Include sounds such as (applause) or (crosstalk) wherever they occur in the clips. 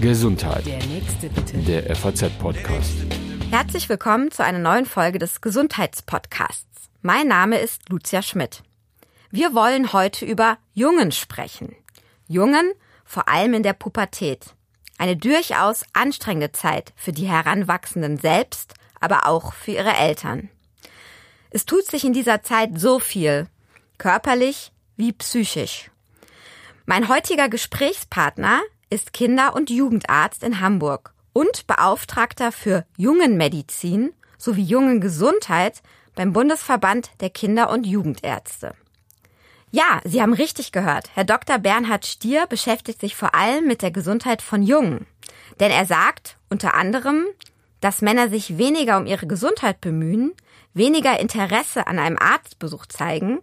Gesundheit. Der nächste bitte. Der FAZ-Podcast. Herzlich willkommen zu einer neuen Folge des Gesundheitspodcasts. Mein Name ist Lucia Schmidt. Wir wollen heute über Jungen sprechen. Jungen, vor allem in der Pubertät. Eine durchaus anstrengende Zeit für die Heranwachsenden selbst, aber auch für ihre Eltern. Es tut sich in dieser Zeit so viel, körperlich wie psychisch. Mein heutiger Gesprächspartner ist Kinder- und Jugendarzt in Hamburg und Beauftragter für Jungenmedizin sowie Jungengesundheit beim Bundesverband der Kinder- und Jugendärzte. Ja, Sie haben richtig gehört. Herr Dr. Bernhard Stier beschäftigt sich vor allem mit der Gesundheit von Jungen. Denn er sagt unter anderem, dass Männer sich weniger um ihre Gesundheit bemühen, weniger Interesse an einem Arztbesuch zeigen,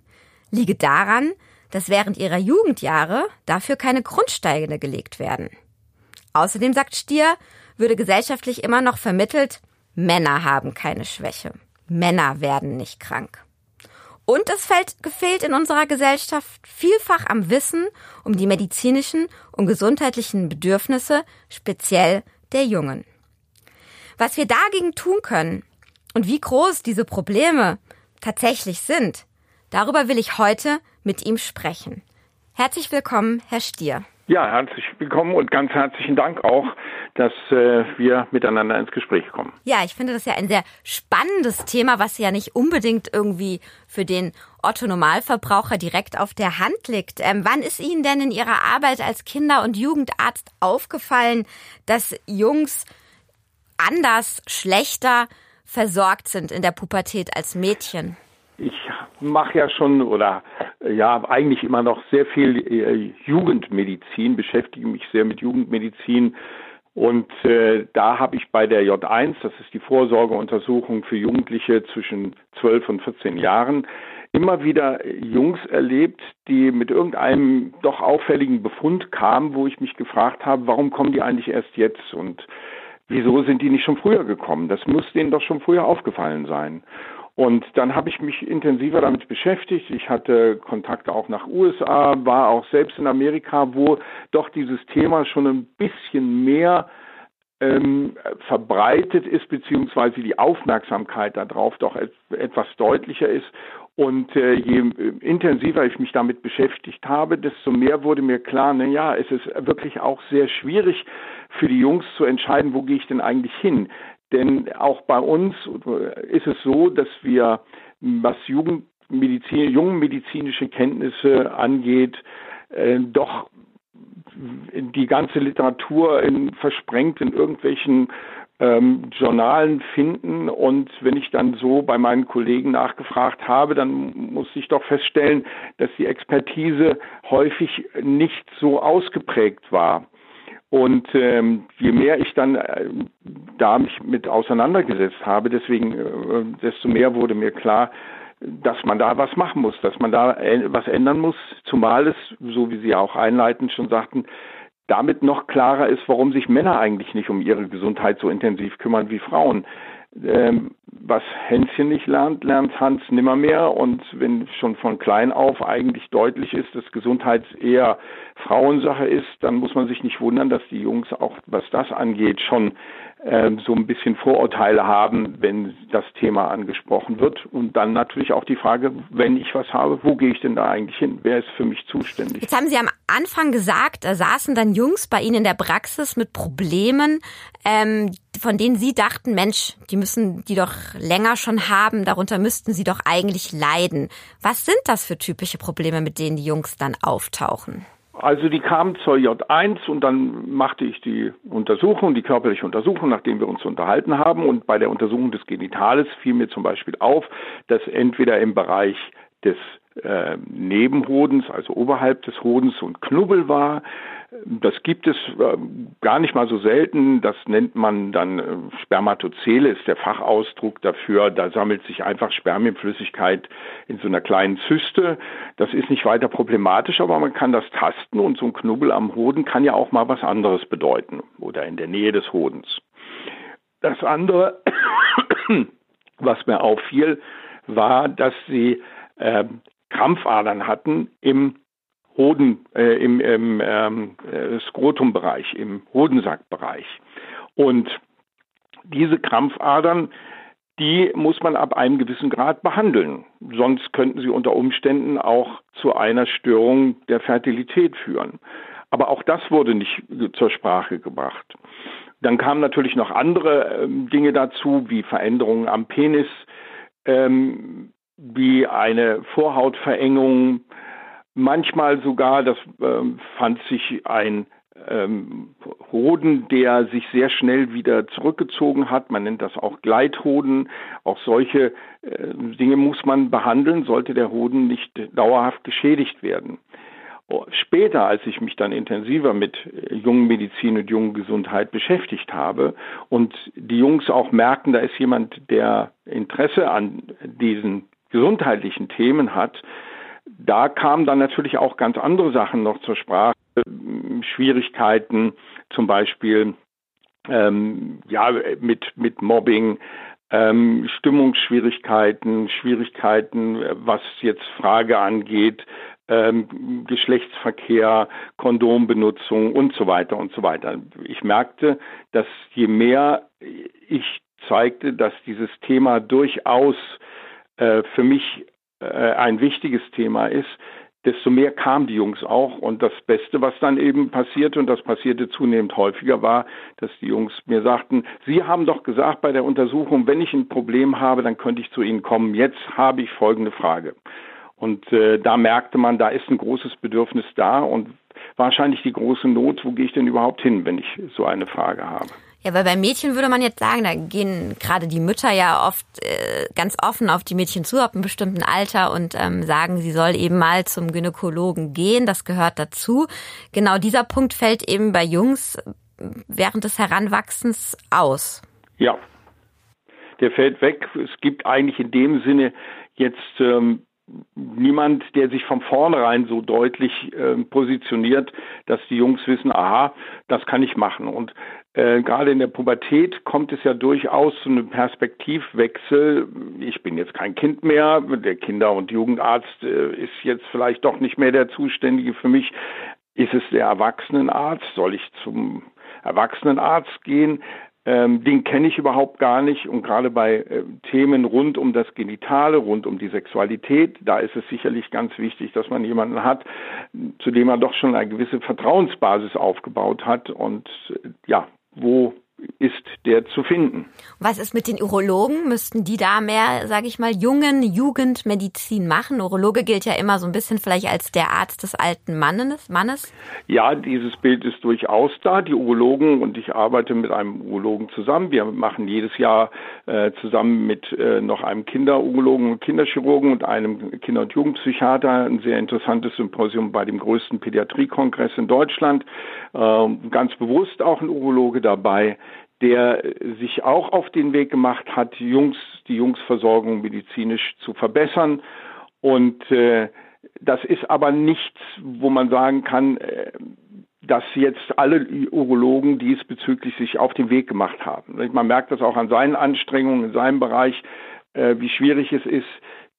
liege daran, dass während ihrer Jugendjahre dafür keine Grundsteine gelegt werden. Außerdem sagt Stier, würde gesellschaftlich immer noch vermittelt, Männer haben keine Schwäche. Männer werden nicht krank. Und es fällt, gefehlt in unserer Gesellschaft vielfach am Wissen um die medizinischen und gesundheitlichen Bedürfnisse, speziell der Jungen. Was wir dagegen tun können und wie groß diese Probleme tatsächlich sind, darüber will ich heute mit ihm sprechen. Herzlich willkommen, Herr Stier. Ja, herzlich willkommen und ganz herzlichen Dank auch, dass äh, wir miteinander ins Gespräch kommen. Ja, ich finde das ja ein sehr spannendes Thema, was ja nicht unbedingt irgendwie für den Otto Normalverbraucher direkt auf der Hand liegt. Ähm, wann ist Ihnen denn in Ihrer Arbeit als Kinder- und Jugendarzt aufgefallen, dass Jungs anders, schlechter versorgt sind in der Pubertät als Mädchen? Ich mache ja schon oder ja eigentlich immer noch sehr viel äh, Jugendmedizin, beschäftige mich sehr mit Jugendmedizin und äh, da habe ich bei der J1, das ist die Vorsorgeuntersuchung für Jugendliche zwischen 12 und 14 Jahren, immer wieder Jungs erlebt, die mit irgendeinem doch auffälligen Befund kamen, wo ich mich gefragt habe, warum kommen die eigentlich erst jetzt und wieso sind die nicht schon früher gekommen? Das muss denen doch schon früher aufgefallen sein. Und dann habe ich mich intensiver damit beschäftigt. Ich hatte Kontakte auch nach USA, war auch selbst in Amerika, wo doch dieses Thema schon ein bisschen mehr ähm, verbreitet ist, beziehungsweise die Aufmerksamkeit darauf doch et etwas deutlicher ist. Und äh, je intensiver ich mich damit beschäftigt habe, desto mehr wurde mir klar, na ja, es ist wirklich auch sehr schwierig für die Jungs zu entscheiden, wo gehe ich denn eigentlich hin. Denn auch bei uns ist es so, dass wir, was Jugendmedizin, jungenmedizinische Kenntnisse angeht, äh, doch die ganze Literatur in, versprengt in irgendwelchen ähm, Journalen finden. Und wenn ich dann so bei meinen Kollegen nachgefragt habe, dann muss ich doch feststellen, dass die Expertise häufig nicht so ausgeprägt war. Und ähm, je mehr ich dann äh, da mich mit auseinandergesetzt habe, deswegen, äh, desto mehr wurde mir klar, dass man da was machen muss, dass man da äh, was ändern muss, zumal es, so wie Sie auch einleitend schon sagten, damit noch klarer ist, warum sich Männer eigentlich nicht um ihre Gesundheit so intensiv kümmern wie Frauen. Ähm, was Hänschen nicht lernt, lernt Hans nimmermehr. Und wenn schon von klein auf eigentlich deutlich ist, dass Gesundheit eher Frauensache ist, dann muss man sich nicht wundern, dass die Jungs auch, was das angeht, schon so ein bisschen Vorurteile haben, wenn das Thema angesprochen wird. Und dann natürlich auch die Frage, wenn ich was habe, wo gehe ich denn da eigentlich hin? Wer ist für mich zuständig? Jetzt haben Sie am Anfang gesagt, da saßen dann Jungs bei Ihnen in der Praxis mit Problemen, ähm, von denen Sie dachten, Mensch, die müssen die doch länger schon haben, darunter müssten sie doch eigentlich leiden. Was sind das für typische Probleme, mit denen die Jungs dann auftauchen? Also die kamen zur J1 und dann machte ich die Untersuchung, die körperliche Untersuchung, nachdem wir uns unterhalten haben. Und bei der Untersuchung des Genitales fiel mir zum Beispiel auf, dass entweder im Bereich des äh, Nebenhodens, also oberhalb des Hodens, so ein Knubbel war. Das gibt es äh, gar nicht mal so selten. Das nennt man dann äh, Spermatozele, ist der Fachausdruck dafür. Da sammelt sich einfach Spermienflüssigkeit in so einer kleinen Zyste. Das ist nicht weiter problematisch, aber man kann das tasten und so ein Knubbel am Hoden kann ja auch mal was anderes bedeuten oder in der Nähe des Hodens. Das andere, (coughs) was mir auffiel, war, dass sie äh, Krampfadern hatten im Hoden, äh, im, im ähm, äh, Skrotumbereich, im Hodensackbereich. Und diese Krampfadern, die muss man ab einem gewissen Grad behandeln. Sonst könnten sie unter Umständen auch zu einer Störung der Fertilität führen. Aber auch das wurde nicht zur Sprache gebracht. Dann kamen natürlich noch andere ähm, Dinge dazu, wie Veränderungen am Penis, ähm, wie eine Vorhautverengung, manchmal sogar, das ähm, fand sich ein ähm, Hoden, der sich sehr schnell wieder zurückgezogen hat. Man nennt das auch Gleithoden. Auch solche äh, Dinge muss man behandeln, sollte der Hoden nicht dauerhaft geschädigt werden. Oh, später, als ich mich dann intensiver mit äh, jungen Medizin und jungen Gesundheit beschäftigt habe und die Jungs auch merken, da ist jemand, der Interesse an diesen gesundheitlichen Themen hat, da kamen dann natürlich auch ganz andere Sachen noch zur Sprache. Schwierigkeiten, zum Beispiel ähm, ja, mit, mit Mobbing, ähm, Stimmungsschwierigkeiten, Schwierigkeiten, was jetzt Frage angeht, ähm, Geschlechtsverkehr, Kondombenutzung und so weiter und so weiter. Ich merkte, dass je mehr ich zeigte, dass dieses Thema durchaus äh, für mich äh, ein wichtiges Thema ist, desto mehr kamen die Jungs auch. Und das Beste, was dann eben passierte, und das passierte zunehmend häufiger, war, dass die Jungs mir sagten, Sie haben doch gesagt bei der Untersuchung, wenn ich ein Problem habe, dann könnte ich zu Ihnen kommen. Jetzt habe ich folgende Frage. Und äh, da merkte man, da ist ein großes Bedürfnis da und wahrscheinlich die große Not, wo gehe ich denn überhaupt hin, wenn ich so eine Frage habe. Ja, weil bei Mädchen würde man jetzt sagen, da gehen gerade die Mütter ja oft äh, ganz offen auf die Mädchen zu, ab einem bestimmten Alter und ähm, sagen, sie soll eben mal zum Gynäkologen gehen. Das gehört dazu. Genau dieser Punkt fällt eben bei Jungs während des Heranwachsens aus. Ja, der fällt weg. Es gibt eigentlich in dem Sinne jetzt ähm, niemand, der sich von vornherein so deutlich äh, positioniert, dass die Jungs wissen, aha, das kann ich machen. Und äh, gerade in der Pubertät kommt es ja durchaus zu einem Perspektivwechsel. Ich bin jetzt kein Kind mehr, der Kinder- und Jugendarzt äh, ist jetzt vielleicht doch nicht mehr der Zuständige für mich. Ist es der Erwachsenenarzt? Soll ich zum Erwachsenenarzt gehen? Ähm, den kenne ich überhaupt gar nicht. Und gerade bei äh, Themen rund um das Genitale, rund um die Sexualität, da ist es sicherlich ganz wichtig, dass man jemanden hat, zu dem man doch schon eine gewisse Vertrauensbasis aufgebaut hat und äh, ja, wo ist der zu finden. Was ist mit den Urologen? Müssten die da mehr, sage ich mal, jungen Jugendmedizin machen? Urologe gilt ja immer so ein bisschen vielleicht als der Arzt des alten Mannes. Mannes. Ja, dieses Bild ist durchaus da. Die Urologen und ich arbeite mit einem Urologen zusammen. Wir machen jedes Jahr äh, zusammen mit äh, noch einem Kinderurologen und Kinderchirurgen und einem Kinder- und Jugendpsychiater ein sehr interessantes Symposium bei dem größten Pädiatriekongress in Deutschland. Äh, ganz bewusst auch ein Urologe dabei der sich auch auf den Weg gemacht hat, Jungs, die Jungsversorgung medizinisch zu verbessern. Und äh, das ist aber nichts, wo man sagen kann, äh, dass jetzt alle Urologen diesbezüglich sich auf den Weg gemacht haben. Man merkt das auch an seinen Anstrengungen in seinem Bereich, äh, wie schwierig es ist,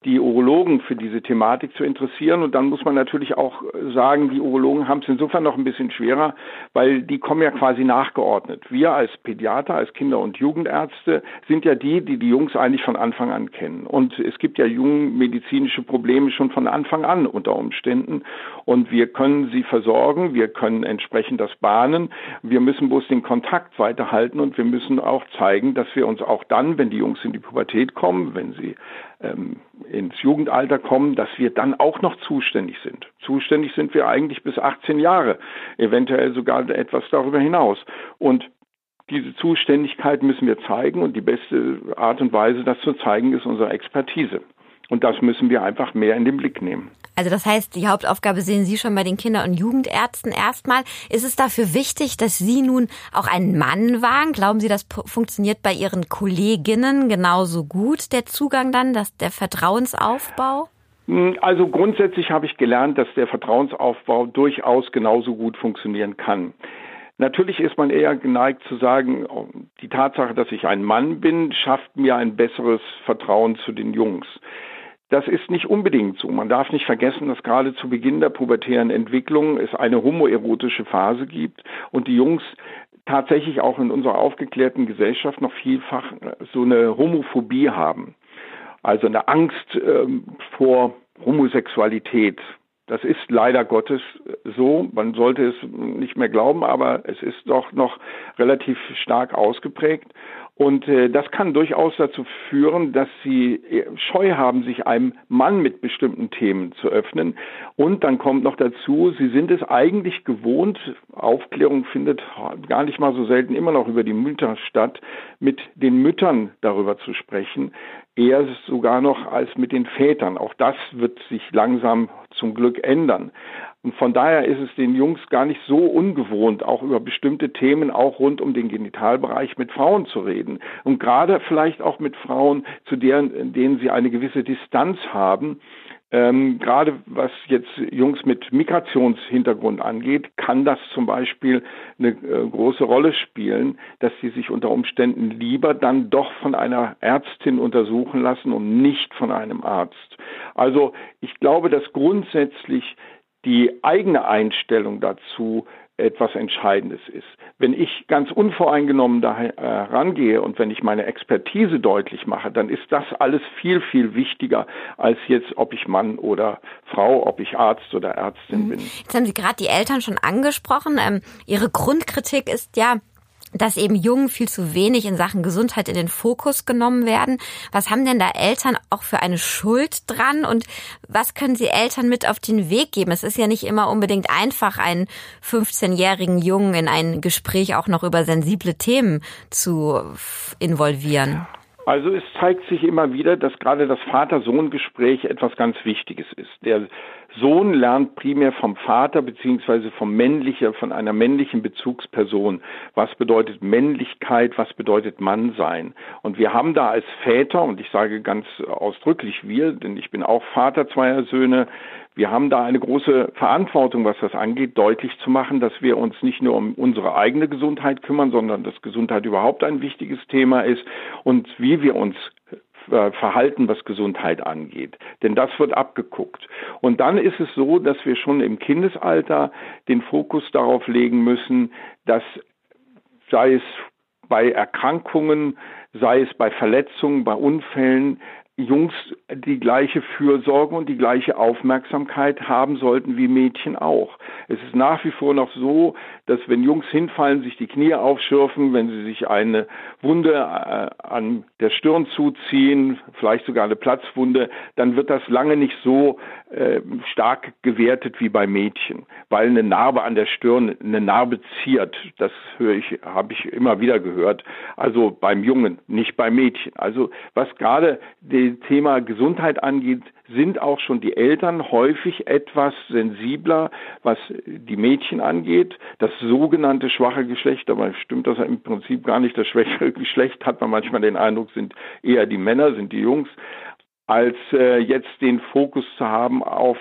die Urologen für diese Thematik zu interessieren. Und dann muss man natürlich auch sagen, die Urologen haben es insofern noch ein bisschen schwerer, weil die kommen ja quasi nachgeordnet. Wir als Pädiater, als Kinder- und Jugendärzte sind ja die, die die Jungs eigentlich von Anfang an kennen. Und es gibt ja jungenmedizinische Probleme schon von Anfang an unter Umständen. Und wir können sie versorgen, wir können entsprechend das bahnen. Wir müssen bloß den Kontakt weiterhalten und wir müssen auch zeigen, dass wir uns auch dann, wenn die Jungs in die Pubertät kommen, wenn sie ähm, ins Jugendalter kommen, dass wir dann auch noch zuständig sind. Zuständig sind wir eigentlich bis 18 Jahre, eventuell sogar etwas darüber hinaus. Und diese Zuständigkeit müssen wir zeigen und die beste Art und Weise, das zu zeigen, ist unsere Expertise. Und das müssen wir einfach mehr in den Blick nehmen. Also das heißt, die Hauptaufgabe sehen Sie schon bei den Kinder- und Jugendärzten erstmal. Ist es dafür wichtig, dass Sie nun auch einen Mann wagen? Glauben Sie, das funktioniert bei Ihren Kolleginnen genauso gut, der Zugang dann, dass der Vertrauensaufbau? Hm, also grundsätzlich habe ich gelernt, dass der Vertrauensaufbau durchaus genauso gut funktionieren kann. Natürlich ist man eher geneigt zu sagen, oh, die Tatsache, dass ich ein Mann bin, schafft mir ein besseres Vertrauen zu den Jungs. Das ist nicht unbedingt so. Man darf nicht vergessen, dass gerade zu Beginn der pubertären Entwicklung es eine homoerotische Phase gibt und die Jungs tatsächlich auch in unserer aufgeklärten Gesellschaft noch vielfach so eine Homophobie haben. Also eine Angst ähm, vor Homosexualität. Das ist leider Gottes so. Man sollte es nicht mehr glauben, aber es ist doch noch relativ stark ausgeprägt. Und äh, das kann durchaus dazu führen, dass sie äh, Scheu haben, sich einem Mann mit bestimmten Themen zu öffnen. Und dann kommt noch dazu, sie sind es eigentlich gewohnt, Aufklärung findet gar nicht mal so selten immer noch über die Mütter statt, mit den Müttern darüber zu sprechen, eher sogar noch als mit den Vätern. Auch das wird sich langsam zum Glück ändern. Und von daher ist es den Jungs gar nicht so ungewohnt, auch über bestimmte Themen, auch rund um den Genitalbereich mit Frauen zu reden. Und gerade vielleicht auch mit Frauen, zu deren, denen sie eine gewisse Distanz haben, ähm, gerade was jetzt Jungs mit Migrationshintergrund angeht, kann das zum Beispiel eine äh, große Rolle spielen, dass sie sich unter Umständen lieber dann doch von einer Ärztin untersuchen lassen und nicht von einem Arzt. Also ich glaube, dass grundsätzlich die eigene Einstellung dazu etwas Entscheidendes ist. Wenn ich ganz unvoreingenommen da herangehe und wenn ich meine Expertise deutlich mache, dann ist das alles viel, viel wichtiger als jetzt, ob ich Mann oder Frau, ob ich Arzt oder Ärztin mhm. bin. Jetzt haben Sie gerade die Eltern schon angesprochen. Ähm, Ihre Grundkritik ist ja, dass eben Jungen viel zu wenig in Sachen Gesundheit in den Fokus genommen werden. Was haben denn da Eltern auch für eine Schuld dran und was können sie Eltern mit auf den Weg geben? Es ist ja nicht immer unbedingt einfach, einen 15-jährigen Jungen in ein Gespräch auch noch über sensible Themen zu involvieren. Also es zeigt sich immer wieder, dass gerade das Vater-Sohn-Gespräch etwas ganz Wichtiges ist. Der Sohn lernt primär vom Vater beziehungsweise vom männlichen, von einer männlichen Bezugsperson. Was bedeutet Männlichkeit? Was bedeutet Mannsein? Und wir haben da als Väter, und ich sage ganz ausdrücklich wir, denn ich bin auch Vater zweier Söhne, wir haben da eine große Verantwortung, was das angeht, deutlich zu machen, dass wir uns nicht nur um unsere eigene Gesundheit kümmern, sondern dass Gesundheit überhaupt ein wichtiges Thema ist und wie wir uns verhalten, was Gesundheit angeht. Denn das wird abgeguckt. Und dann ist es so, dass wir schon im Kindesalter den Fokus darauf legen müssen, dass sei es bei Erkrankungen, sei es bei Verletzungen, bei Unfällen, Jungs die gleiche Fürsorge und die gleiche Aufmerksamkeit haben sollten wie Mädchen auch. Es ist nach wie vor noch so, dass wenn Jungs hinfallen, sich die Knie aufschürfen, wenn sie sich eine Wunde äh, an der Stirn zuziehen, vielleicht sogar eine Platzwunde, dann wird das lange nicht so äh, stark gewertet wie bei Mädchen, weil eine Narbe an der Stirn eine Narbe ziert. Das höre ich, habe ich immer wieder gehört. Also beim Jungen, nicht beim Mädchen. Also was gerade die Thema Gesundheit angeht, sind auch schon die Eltern häufig etwas sensibler, was die Mädchen angeht. Das sogenannte schwache Geschlecht, aber stimmt das im Prinzip gar nicht. Das schwächere (laughs) Geschlecht hat man manchmal den Eindruck, sind eher die Männer, sind die Jungs, als äh, jetzt den Fokus zu haben auf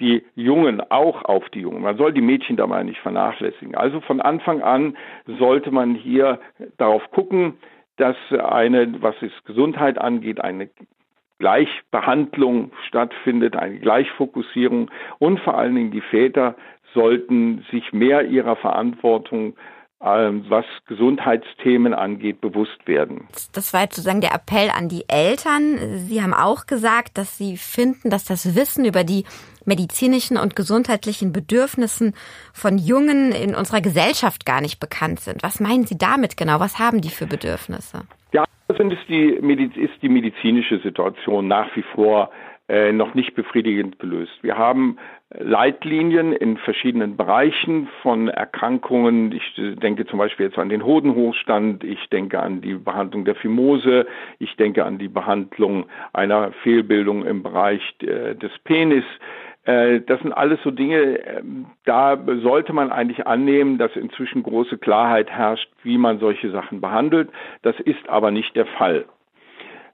die Jungen, auch auf die Jungen. Man soll die Mädchen dabei nicht vernachlässigen. Also von Anfang an sollte man hier darauf gucken, dass eine, was es Gesundheit angeht, eine Gleichbehandlung stattfindet, eine Gleichfokussierung und vor allen Dingen die Väter sollten sich mehr ihrer Verantwortung ähm, was Gesundheitsthemen angeht, bewusst werden. Das war jetzt sozusagen der Appell an die Eltern. Sie haben auch gesagt, dass Sie finden, dass das Wissen über die medizinischen und gesundheitlichen Bedürfnissen von Jungen in unserer Gesellschaft gar nicht bekannt sind. Was meinen Sie damit genau? Was haben die für Bedürfnisse? Ja, sind es die, ist die medizinische Situation nach wie vor äh, noch nicht befriedigend gelöst. Wir haben Leitlinien in verschiedenen Bereichen von Erkrankungen. Ich denke zum Beispiel jetzt an den Hodenhochstand, ich denke an die Behandlung der Phimose, ich denke an die Behandlung einer Fehlbildung im Bereich äh, des Penis. Äh, das sind alles so Dinge, ähm, da sollte man eigentlich annehmen, dass inzwischen große Klarheit herrscht, wie man solche Sachen behandelt. Das ist aber nicht der Fall.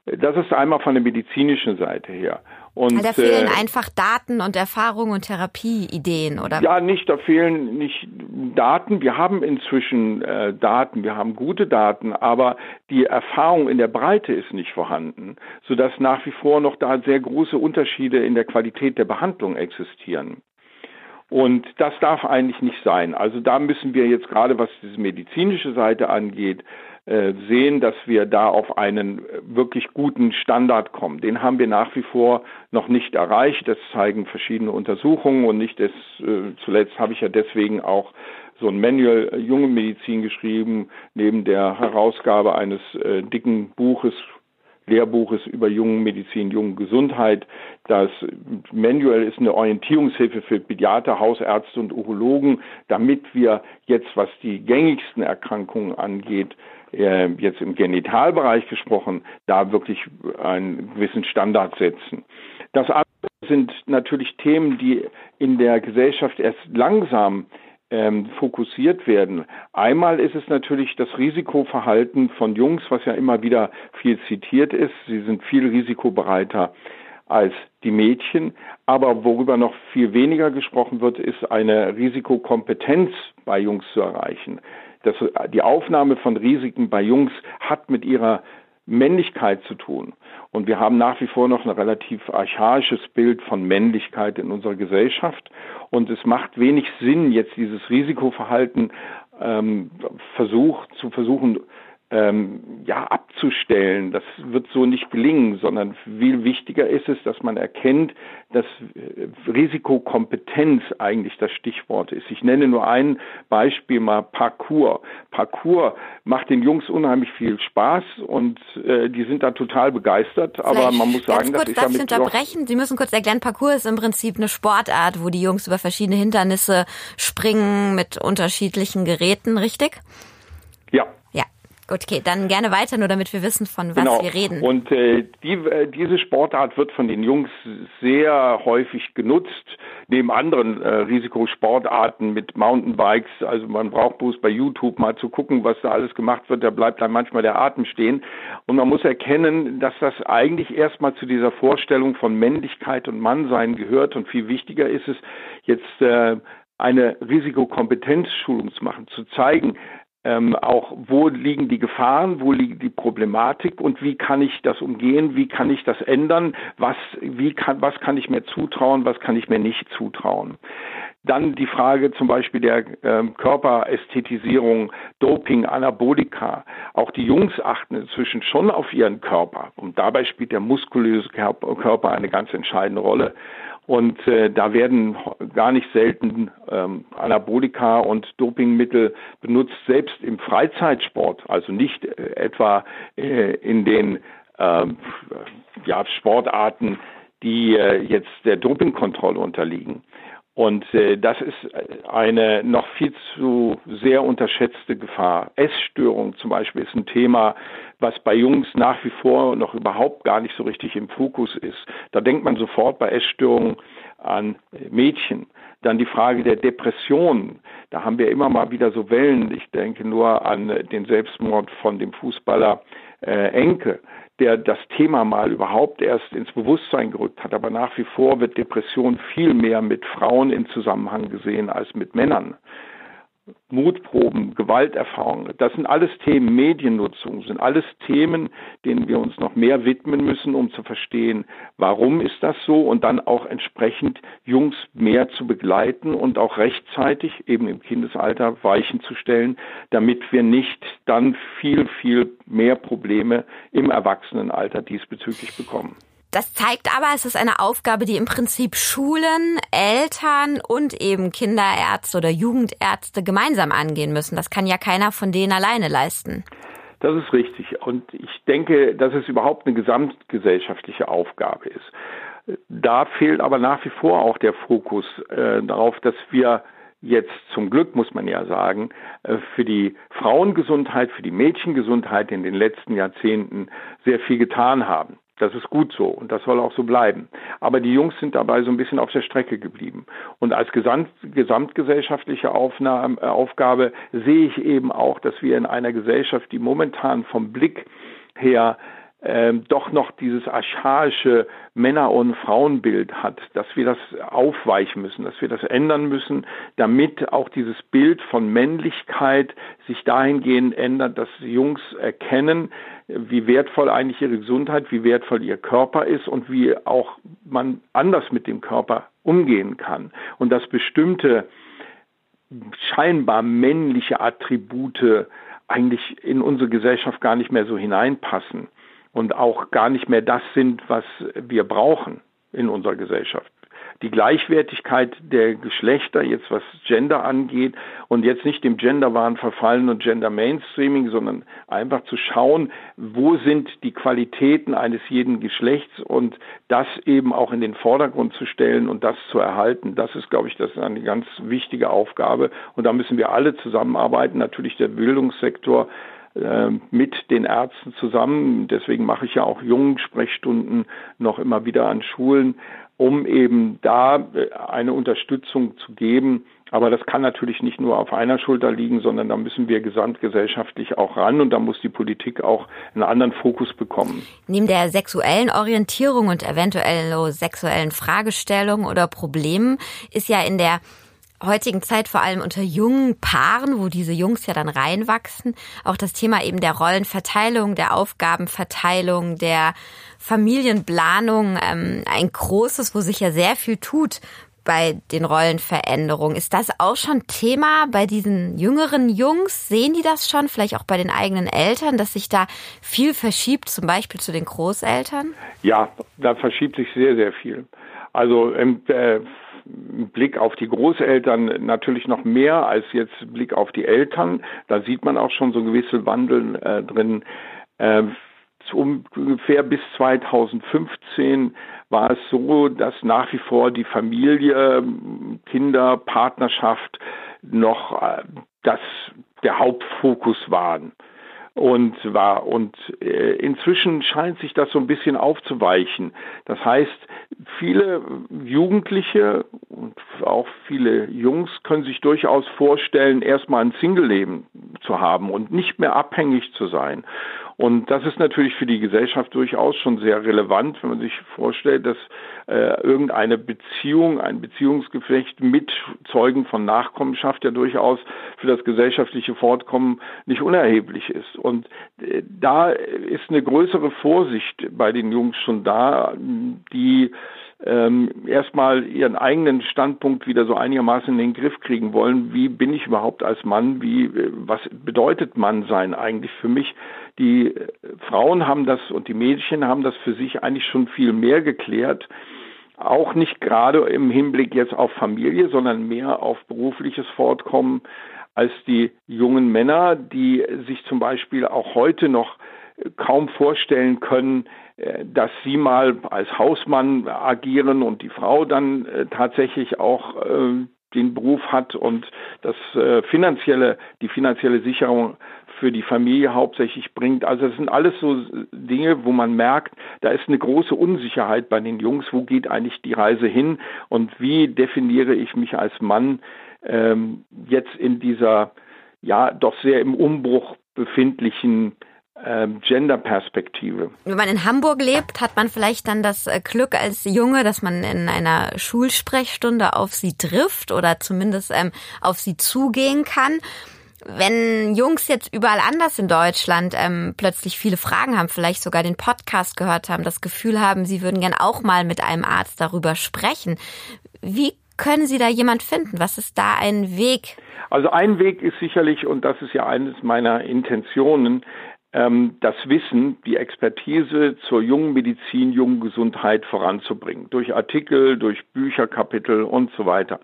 Das ist einmal von der medizinischen Seite her. Und, da fehlen äh, einfach Daten und Erfahrungen und Therapieideen, oder? Ja, nicht, da fehlen nicht Daten. Wir haben inzwischen äh, Daten, wir haben gute Daten, aber die Erfahrung in der Breite ist nicht vorhanden, sodass nach wie vor noch da sehr große Unterschiede in der Qualität der Behandlung existieren. Und das darf eigentlich nicht sein. Also da müssen wir jetzt gerade, was diese medizinische Seite angeht, sehen, dass wir da auf einen wirklich guten Standard kommen. Den haben wir nach wie vor noch nicht erreicht. Das zeigen verschiedene Untersuchungen und nicht des, äh, zuletzt habe ich ja deswegen auch so ein Manual äh, Junge Medizin geschrieben, neben der Herausgabe eines äh, dicken Buches, Lehrbuches über jungen Medizin, jungen Gesundheit. Das Manual ist eine Orientierungshilfe für Pädiater, Hausärzte und Urologen, damit wir jetzt, was die gängigsten Erkrankungen angeht, äh, jetzt im Genitalbereich gesprochen, da wirklich einen gewissen Standard setzen. Das sind natürlich Themen, die in der Gesellschaft erst langsam ähm, fokussiert werden. Einmal ist es natürlich das Risikoverhalten von Jungs, was ja immer wieder viel zitiert ist. Sie sind viel risikobereiter als die Mädchen. Aber worüber noch viel weniger gesprochen wird, ist eine Risikokompetenz bei Jungs zu erreichen. Das, die Aufnahme von Risiken bei Jungs hat mit ihrer Männlichkeit zu tun. Und wir haben nach wie vor noch ein relativ archaisches Bild von Männlichkeit in unserer Gesellschaft. Und es macht wenig Sinn, jetzt dieses Risikoverhalten ähm, versucht, zu versuchen ähm, ja, abzustellen. Das wird so nicht gelingen, sondern viel wichtiger ist es, dass man erkennt, dass äh, Risikokompetenz eigentlich das Stichwort ist. Ich nenne nur ein Beispiel mal Parkour. Parkour macht den Jungs unheimlich viel Spaß und äh, die sind da total begeistert. Vielleicht aber man muss sagen, kurz, das ist darf ich unterbrechen? Sie müssen kurz erklären, Parkour ist im Prinzip eine Sportart, wo die Jungs über verschiedene Hindernisse springen mit unterschiedlichen Geräten, richtig? Ja, Gut, okay, dann gerne weiter, nur damit wir wissen, von was genau. wir reden. Und äh, die, äh, diese Sportart wird von den Jungs sehr häufig genutzt, neben anderen äh, Risikosportarten mit Mountainbikes. Also man braucht bloß bei YouTube mal zu gucken, was da alles gemacht wird. Da bleibt dann manchmal der Atem stehen. Und man muss erkennen, dass das eigentlich erstmal zu dieser Vorstellung von Männlichkeit und Mannsein gehört. Und viel wichtiger ist es, jetzt äh, eine Risikokompetenzschulung zu machen, zu zeigen, ähm, auch wo liegen die Gefahren, wo liegt die Problematik und wie kann ich das umgehen, wie kann ich das ändern, was, wie kann, was kann ich mir zutrauen, was kann ich mir nicht zutrauen. Dann die Frage zum Beispiel der ähm, Körperästhetisierung, Doping, Anabolika. Auch die Jungs achten inzwischen schon auf ihren Körper. Und dabei spielt der muskulöse Körper eine ganz entscheidende Rolle. Und äh, da werden gar nicht selten ähm, Anabolika und Dopingmittel benutzt, selbst im Freizeitsport, also nicht äh, etwa äh, in den äh, ja, Sportarten, die äh, jetzt der Dopingkontrolle unterliegen. Und äh, das ist eine noch viel zu sehr unterschätzte Gefahr. Essstörung zum Beispiel ist ein Thema, was bei Jungs nach wie vor noch überhaupt gar nicht so richtig im Fokus ist. Da denkt man sofort bei Essstörungen an Mädchen. Dann die Frage der Depression. Da haben wir immer mal wieder so Wellen. Ich denke nur an den Selbstmord von dem Fußballer äh, Enke der das Thema mal überhaupt erst ins Bewusstsein gerückt hat. Aber nach wie vor wird Depression viel mehr mit Frauen in Zusammenhang gesehen als mit Männern. Mutproben, Gewalterfahrungen, das sind alles Themen, Mediennutzung, sind alles Themen, denen wir uns noch mehr widmen müssen, um zu verstehen, warum ist das so und dann auch entsprechend Jungs mehr zu begleiten und auch rechtzeitig eben im Kindesalter Weichen zu stellen, damit wir nicht dann viel, viel mehr Probleme im Erwachsenenalter diesbezüglich bekommen. Das zeigt aber, es ist eine Aufgabe, die im Prinzip Schulen, Eltern und eben Kinderärzte oder Jugendärzte gemeinsam angehen müssen. Das kann ja keiner von denen alleine leisten. Das ist richtig. Und ich denke, dass es überhaupt eine gesamtgesellschaftliche Aufgabe ist. Da fehlt aber nach wie vor auch der Fokus äh, darauf, dass wir jetzt zum Glück, muss man ja sagen, äh, für die Frauengesundheit, für die Mädchengesundheit in den letzten Jahrzehnten sehr viel getan haben. Das ist gut so und das soll auch so bleiben. Aber die Jungs sind dabei so ein bisschen auf der Strecke geblieben. Und als gesamt, gesamtgesellschaftliche Aufnahme, äh, Aufgabe sehe ich eben auch, dass wir in einer Gesellschaft, die momentan vom Blick her ähm, doch noch dieses archaische Männer- und Frauenbild hat, dass wir das aufweichen müssen, dass wir das ändern müssen, damit auch dieses Bild von Männlichkeit sich dahingehend ändert, dass Jungs erkennen, wie wertvoll eigentlich ihre Gesundheit, wie wertvoll ihr Körper ist und wie auch man anders mit dem Körper umgehen kann. Und dass bestimmte scheinbar männliche Attribute eigentlich in unsere Gesellschaft gar nicht mehr so hineinpassen und auch gar nicht mehr das sind, was wir brauchen in unserer Gesellschaft die Gleichwertigkeit der Geschlechter, jetzt was Gender angeht und jetzt nicht dem Genderwahn verfallen und Gender Mainstreaming, sondern einfach zu schauen, wo sind die Qualitäten eines jeden Geschlechts und das eben auch in den Vordergrund zu stellen und das zu erhalten. Das ist, glaube ich, das ist eine ganz wichtige Aufgabe und da müssen wir alle zusammenarbeiten, natürlich der Bildungssektor, mit den Ärzten zusammen. Deswegen mache ich ja auch jungen Sprechstunden noch immer wieder an Schulen, um eben da äh, eine Unterstützung zu geben. Aber das kann natürlich nicht nur auf einer Schulter liegen, sondern da müssen wir gesamtgesellschaftlich auch ran und da muss die Politik auch einen anderen Fokus bekommen. Neben der sexuellen Orientierung und eventuell sexuellen Fragestellungen oder Problemen ist ja in der heutigen Zeit vor allem unter jungen Paaren, wo diese Jungs ja dann reinwachsen, auch das Thema eben der Rollenverteilung, der Aufgabenverteilung, der Familienplanung ähm, ein großes, wo sich ja sehr viel tut bei den Rollenveränderungen. Ist das auch schon Thema bei diesen jüngeren Jungs? Sehen die das schon, vielleicht auch bei den eigenen Eltern, dass sich da viel verschiebt, zum Beispiel zu den Großeltern? Ja, da verschiebt sich sehr, sehr viel. Also ähm, äh, Blick auf die Großeltern natürlich noch mehr als jetzt Blick auf die Eltern. Da sieht man auch schon so gewisse Wandel äh, drin. Äh, ungefähr bis 2015 war es so, dass nach wie vor die Familie, Kinder, Partnerschaft noch äh, das der Hauptfokus waren und war und äh, inzwischen scheint sich das so ein bisschen aufzuweichen. Das heißt, viele Jugendliche auch viele Jungs können sich durchaus vorstellen, erstmal ein Single-Leben zu haben und nicht mehr abhängig zu sein. Und das ist natürlich für die Gesellschaft durchaus schon sehr relevant, wenn man sich vorstellt, dass äh, irgendeine Beziehung, ein Beziehungsgeflecht mit Zeugen von Nachkommenschaft ja durchaus für das gesellschaftliche Fortkommen nicht unerheblich ist. Und äh, da ist eine größere Vorsicht bei den Jungs schon da, die ähm, erstmal ihren eigenen Standpunkt wieder so einigermaßen in den Griff kriegen wollen. Wie bin ich überhaupt als Mann? Wie, äh, was bedeutet Mann sein eigentlich für mich? Die äh, Frauen haben das und die Mädchen haben das für sich eigentlich schon viel mehr geklärt. Auch nicht gerade im Hinblick jetzt auf Familie, sondern mehr auf berufliches Fortkommen als die jungen Männer, die sich zum Beispiel auch heute noch kaum vorstellen können, äh, dass sie mal als Hausmann agieren und die Frau dann äh, tatsächlich auch äh, den Beruf hat und das finanzielle, die finanzielle Sicherung für die Familie hauptsächlich bringt. Also das sind alles so Dinge, wo man merkt, da ist eine große Unsicherheit bei den Jungs. Wo geht eigentlich die Reise hin und wie definiere ich mich als Mann ähm, jetzt in dieser ja doch sehr im Umbruch befindlichen Gender-Perspektive. Wenn man in Hamburg lebt, hat man vielleicht dann das äh, Glück als Junge, dass man in einer Schulsprechstunde auf sie trifft oder zumindest ähm, auf sie zugehen kann. Wenn Jungs jetzt überall anders in Deutschland ähm, plötzlich viele Fragen haben, vielleicht sogar den Podcast gehört haben, das Gefühl haben, sie würden gern auch mal mit einem Arzt darüber sprechen. Wie können Sie da jemand finden? Was ist da ein Weg? Also ein Weg ist sicherlich, und das ist ja eines meiner Intentionen, ähm, das Wissen, die Expertise zur jungen Medizin, jungen Gesundheit voranzubringen. Durch Artikel, durch Bücherkapitel und so weiter.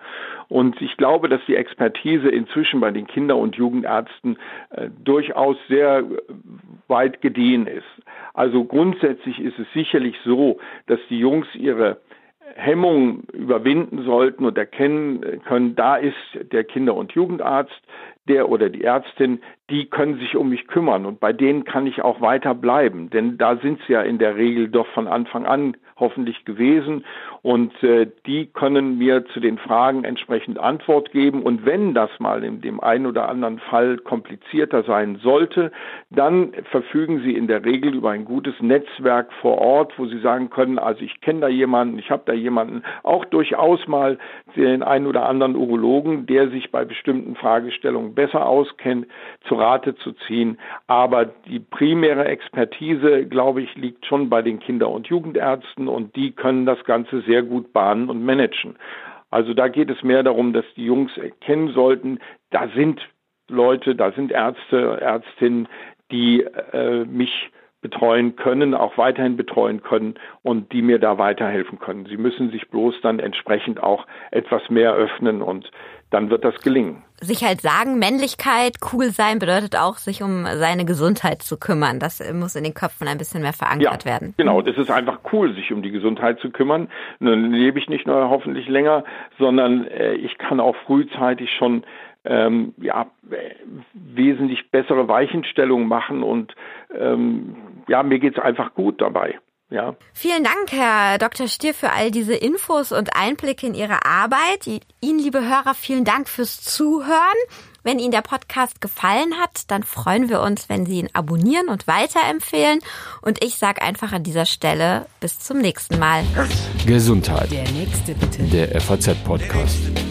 Und ich glaube, dass die Expertise inzwischen bei den Kinder- und Jugendärzten äh, durchaus sehr weit gediehen ist. Also grundsätzlich ist es sicherlich so, dass die Jungs ihre Hemmungen überwinden sollten und erkennen können, da ist der Kinder- und Jugendarzt, der oder die Ärztin, die können sich um mich kümmern und bei denen kann ich auch weiter bleiben, denn da sind sie ja in der Regel doch von Anfang an hoffentlich gewesen. Und äh, die können mir zu den Fragen entsprechend Antwort geben. Und wenn das mal in dem einen oder anderen Fall komplizierter sein sollte, dann verfügen sie in der Regel über ein gutes Netzwerk vor Ort, wo sie sagen können, also ich kenne da jemanden, ich habe da jemanden, auch durchaus mal den einen oder anderen Urologen, der sich bei bestimmten Fragestellungen besser auskennt, zu Rate zu ziehen. Aber die primäre Expertise, glaube ich, liegt schon bei den Kinder- und Jugendärzten und die können das Ganze sehr gut bahnen und managen. Also da geht es mehr darum, dass die Jungs erkennen sollten, da sind Leute, da sind Ärzte, Ärztinnen, die äh, mich betreuen können, auch weiterhin betreuen können und die mir da weiterhelfen können. Sie müssen sich bloß dann entsprechend auch etwas mehr öffnen und dann wird das gelingen. Sich halt sagen, Männlichkeit, cool sein bedeutet auch, sich um seine Gesundheit zu kümmern. Das muss in den Köpfen ein bisschen mehr verankert ja, werden. Genau, das ist einfach cool, sich um die Gesundheit zu kümmern. Dann lebe ich nicht nur hoffentlich länger, sondern äh, ich kann auch frühzeitig schon ähm, ja, wesentlich bessere Weichenstellungen machen und ähm, ja, mir geht's einfach gut dabei. Ja. Vielen Dank, Herr Dr. Stier, für all diese Infos und Einblicke in Ihre Arbeit. Ihnen, liebe Hörer, vielen Dank fürs Zuhören. Wenn Ihnen der Podcast gefallen hat, dann freuen wir uns, wenn Sie ihn abonnieren und weiterempfehlen. Und ich sage einfach an dieser Stelle bis zum nächsten Mal. Gesundheit. Der nächste bitte. Der FAZ-Podcast.